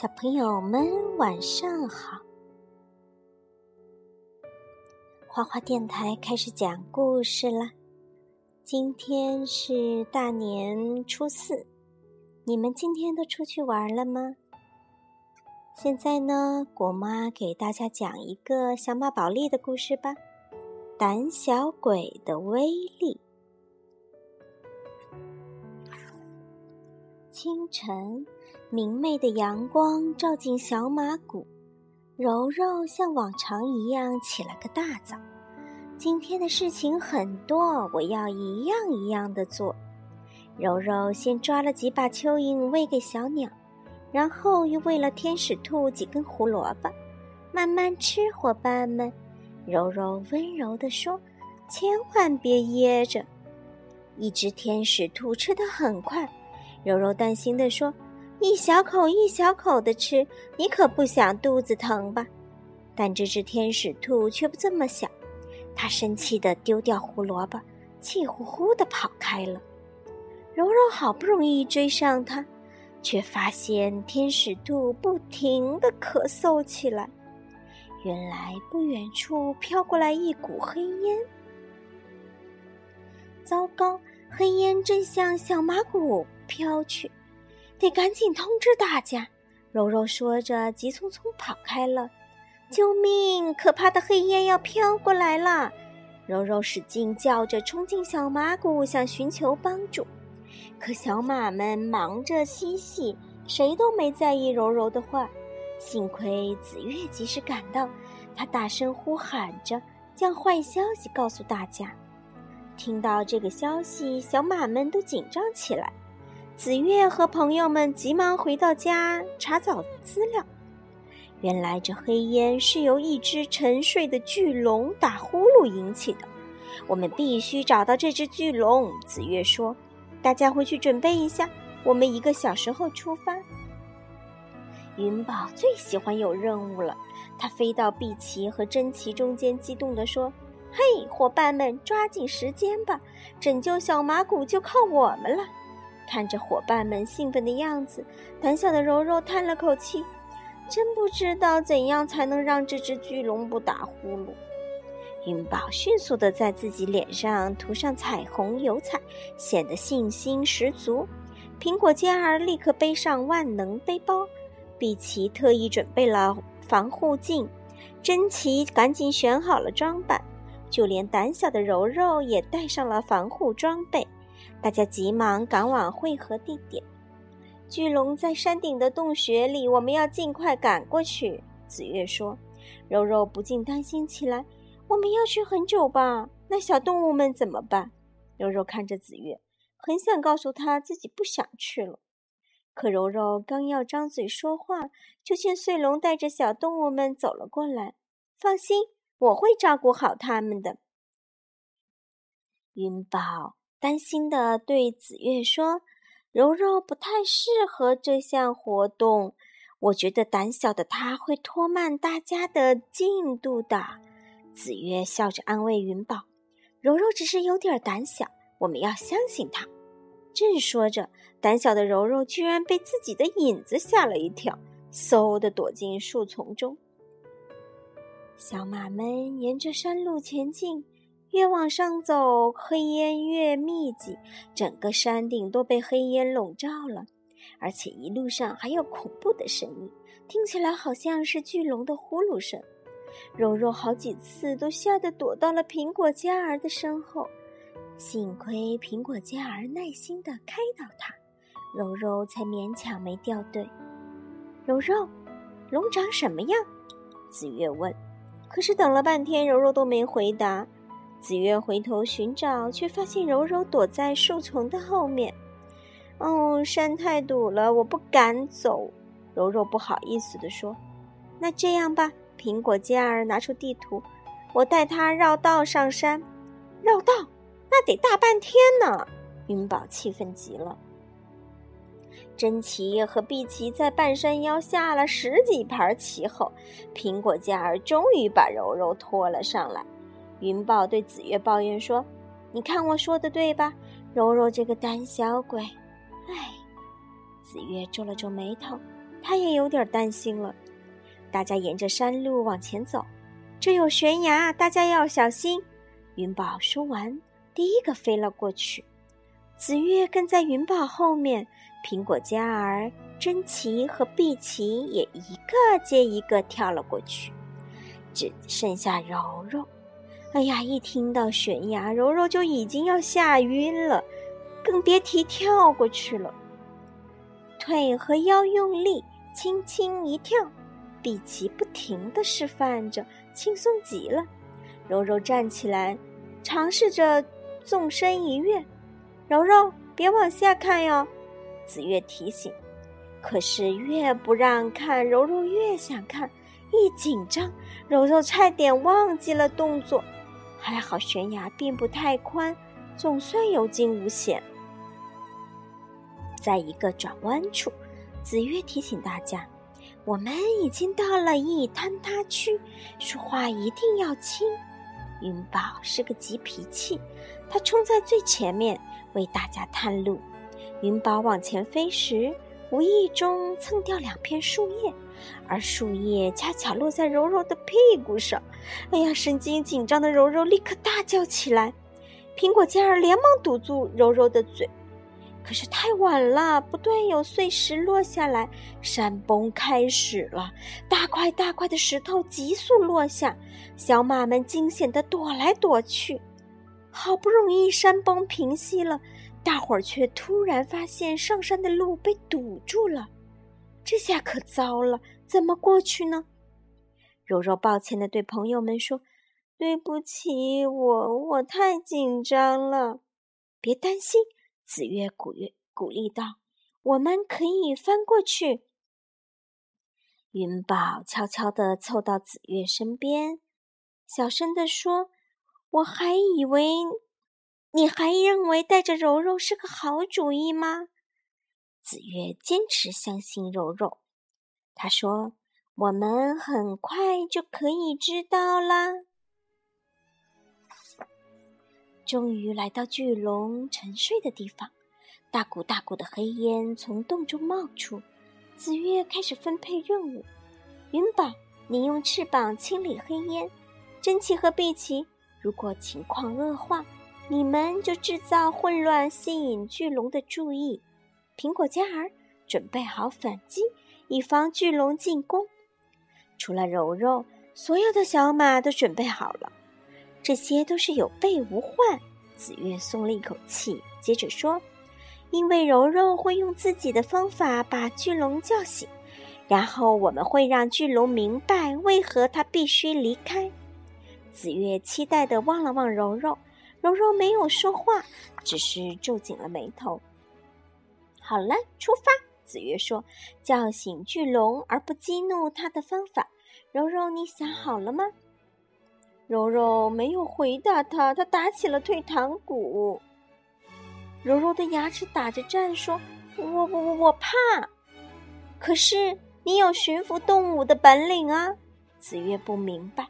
小朋友们晚上好！花花电台开始讲故事啦。今天是大年初四，你们今天都出去玩了吗？现在呢，果妈给大家讲一个小马宝莉的故事吧。胆小鬼的威力。清晨。明媚的阳光照进小马谷，柔柔像往常一样起了个大早。今天的事情很多，我要一样一样的做。柔柔先抓了几把蚯蚓喂给小鸟，然后又喂了天使兔几根胡萝卜。慢慢吃，伙伴们。柔柔温柔地说：“千万别噎着。”一只天使兔吃得很快，柔柔担心地说。一小口一小口的吃，你可不想肚子疼吧？但这只天使兔却不这么想，它生气地丢掉胡萝卜，气呼呼地跑开了。柔柔好不容易追上它，却发现天使兔不停地咳嗽起来。原来不远处飘过来一股黑烟。糟糕，黑烟正向小马谷飘去。得赶紧通知大家！柔柔说着，急匆匆跑开了。救命！可怕的黑烟要飘过来了！柔柔使劲叫着，冲进小马谷，想寻求帮助。可小马们忙着嬉戏，谁都没在意柔柔的话。幸亏紫月及时赶到，她大声呼喊着，将坏消息告诉大家。听到这个消息，小马们都紧张起来。紫月和朋友们急忙回到家查找资料。原来这黑烟是由一只沉睡的巨龙打呼噜引起的。我们必须找到这只巨龙。紫月说：“大家回去准备一下，我们一个小时后出发。”云宝最喜欢有任务了，他飞到碧琪和珍奇中间，激动地说：“嘿，伙伴们，抓紧时间吧，拯救小马谷就靠我们了！”看着伙伴们兴奋的样子，胆小的柔柔叹了口气：“真不知道怎样才能让这只巨龙不打呼噜。”云宝迅速地在自己脸上涂上彩虹油彩，显得信心十足。苹果尖儿立刻背上万能背包，碧琪特意准备了防护镜，珍奇赶紧选好了装扮，就连胆小的柔柔也带上了防护装备。大家急忙赶往汇合地点。巨龙在山顶的洞穴里，我们要尽快赶过去。紫月说：“柔柔不禁担心起来，我们要去很久吧？那小动物们怎么办？”柔柔看着紫月，很想告诉他自己不想去了。可柔柔刚要张嘴说话，就见穗龙带着小动物们走了过来。放心，我会照顾好他们的。云宝。担心的对紫月说：“柔柔不太适合这项活动，我觉得胆小的她会拖慢大家的进度的。”紫月笑着安慰云宝：“柔柔只是有点胆小，我们要相信她。”正说着，胆小的柔柔居然被自己的影子吓了一跳，嗖的躲进树丛中。小马们沿着山路前进。越往上走，黑烟越密集，整个山顶都被黑烟笼罩了，而且一路上还有恐怖的声音，听起来好像是巨龙的呼噜声。柔柔好几次都吓得躲到了苹果嘉儿的身后，幸亏苹果嘉儿耐心地开导她，柔柔才勉强没掉队。柔柔，龙长什么样？子月问。可是等了半天，柔柔都没回答。紫月回头寻找，却发现柔柔躲在树丛的后面。哦，山太堵了，我不敢走。柔柔不好意思地说：“那这样吧。”苹果尖儿拿出地图，我带他绕道上山。绕道？那得大半天呢！云宝气愤极了。珍奇和碧琪在半山腰下了十几盘棋后，苹果尖儿终于把柔柔拖了上来。云宝对紫月抱怨说：“你看我说的对吧？柔柔这个胆小鬼。”哎，紫月皱了皱眉头：“他也有点担心了。大家沿着山路往前走，这有悬崖，大家要小心。云宝说完，第一个飞了过去。紫月跟在云宝后面，苹果嘉儿、珍奇和碧琪也一个接一个跳了过去，只剩下柔柔。哎呀，一听到悬崖，柔柔就已经要吓晕了，更别提跳过去了。腿和腰用力，轻轻一跳。碧琪不停地示范着，轻松极了。柔柔站起来，尝试着纵身一跃。柔柔，别往下看哟，紫月提醒。可是越不让看，柔柔越想看。一紧张，柔柔差点忘记了动作。还好悬崖并不太宽，总算有惊无险。在一个转弯处，紫月提醒大家。我们已经到了一坍塌区，说话一定要轻。云宝是个急脾气，他冲在最前面为大家探路。云宝往前飞时，无意中蹭掉两片树叶，而树叶恰巧落在柔柔的屁股上。哎呀，神经紧张的柔柔立刻大叫起来。苹果嘉儿连忙堵住柔柔的嘴。可是太晚了，不断有碎石落下来，山崩开始了，大块大块的石头急速落下，小马们惊险地躲来躲去。好不容易山崩平息了，大伙儿却突然发现上山的路被堵住了，这下可糟了，怎么过去呢？柔柔抱歉地对朋友们说：“对不起，我我太紧张了，别担心。”紫月鼓月鼓励道：“我们可以翻过去。”云宝悄悄地凑到紫月身边，小声地说：“我还以为你还认为带着柔柔是个好主意吗？”紫月坚持相信柔柔，他说：“我们很快就可以知道啦。”终于来到巨龙沉睡的地方，大股大股的黑烟从洞中冒出。紫月开始分配任务：云宝，你用翅膀清理黑烟；真奇和碧琪，如果情况恶化，你们就制造混乱，吸引巨龙的注意。苹果嘉儿，准备好反击，以防巨龙进攻。除了柔柔，所有的小马都准备好了。这些都是有备无患。紫月松了一口气，接着说：“因为柔柔会用自己的方法把巨龙叫醒，然后我们会让巨龙明白为何他必须离开。”紫月期待地望了望柔柔，柔柔没有说话，只是皱紧了眉头。好了，出发。紫月说：“叫醒巨龙而不激怒他的方法，柔柔，你想好了吗？”柔柔没有回答他，他打起了退堂鼓。柔柔的牙齿打着颤，说：“我我我我怕。”可是你有驯服动物的本领啊！紫月不明白，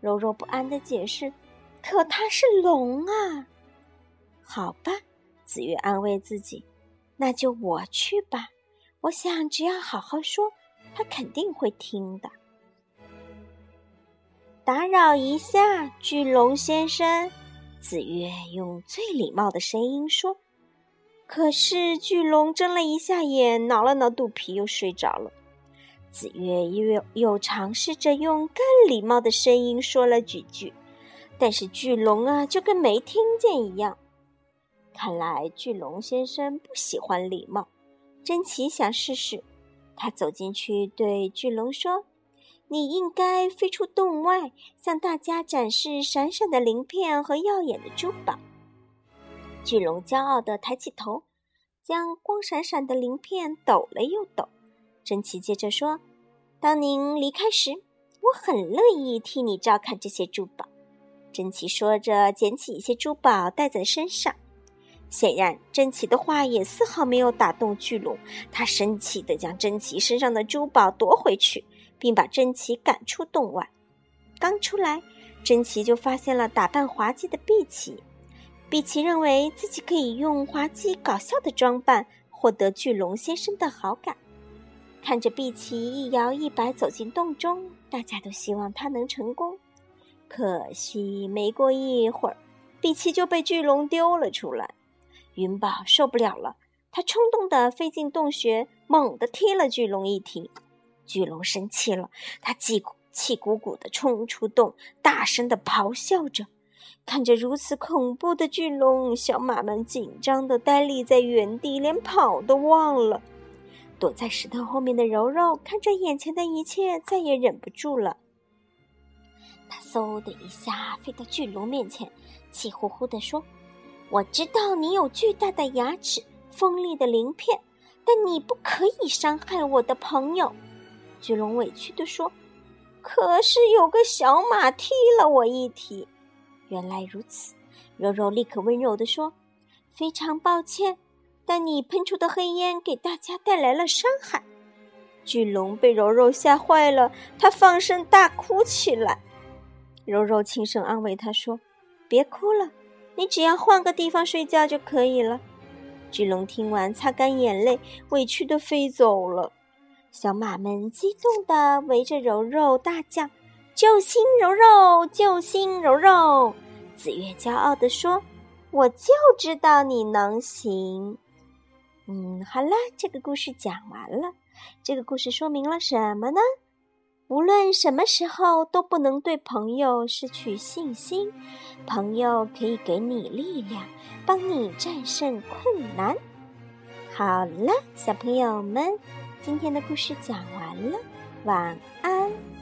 柔柔不安的解释：“可他是龙啊！”好吧，紫月安慰自己：“那就我去吧。我想只要好好说，他肯定会听的。”打扰一下，巨龙先生，紫月用最礼貌的声音说。可是巨龙睁了一下眼，挠了挠肚皮，又睡着了。紫月又又尝试着用更礼貌的声音说了几句，但是巨龙啊，就跟没听见一样。看来巨龙先生不喜欢礼貌。珍奇想试试，他走进去对巨龙说。你应该飞出洞外，向大家展示闪闪的鳞片和耀眼的珠宝。巨龙骄傲地抬起头，将光闪闪的鳞片抖了又抖。珍奇接着说：“当您离开时，我很乐意替你照看这些珠宝。”珍奇说着，捡起一些珠宝戴在身上。显然，珍奇的话也丝毫没有打动巨龙，他生气地将珍奇身上的珠宝夺回去。并把珍奇赶出洞外。刚出来，珍奇就发现了打扮滑稽的碧琪。碧琪认为自己可以用滑稽搞笑的装扮获得巨龙先生的好感。看着碧琪一摇一摆走进洞中，大家都希望他能成功。可惜没过一会儿，碧琪就被巨龙丢了出来。云宝受不了了，他冲动地飞进洞穴，猛地踢了巨龙一踢。巨龙生气了，他气气鼓鼓地冲出洞，大声地咆哮着。看着如此恐怖的巨龙，小马们紧张地呆立在原地，连跑都忘了。躲在石头后面的柔柔看着眼前的一切，再也忍不住了。他嗖的一下飞到巨龙面前，气呼呼地说：“我知道你有巨大的牙齿、锋利的鳞片，但你不可以伤害我的朋友。”巨龙委屈地说：“可是有个小马踢了我一踢。”原来如此，柔柔立刻温柔地说：“非常抱歉，但你喷出的黑烟给大家带来了伤害。”巨龙被柔柔吓坏了，他放声大哭起来。柔柔轻声安慰他说：“别哭了，你只要换个地方睡觉就可以了。”巨龙听完，擦干眼泪，委屈的飞走了。小马们激动的围着柔柔大叫：“救星柔柔，救星柔柔！”紫月骄傲的说：“我就知道你能行。”嗯，好了，这个故事讲完了。这个故事说明了什么呢？无论什么时候都不能对朋友失去信心。朋友可以给你力量，帮你战胜困难。好了，小朋友们，今天的故事讲完了，晚安。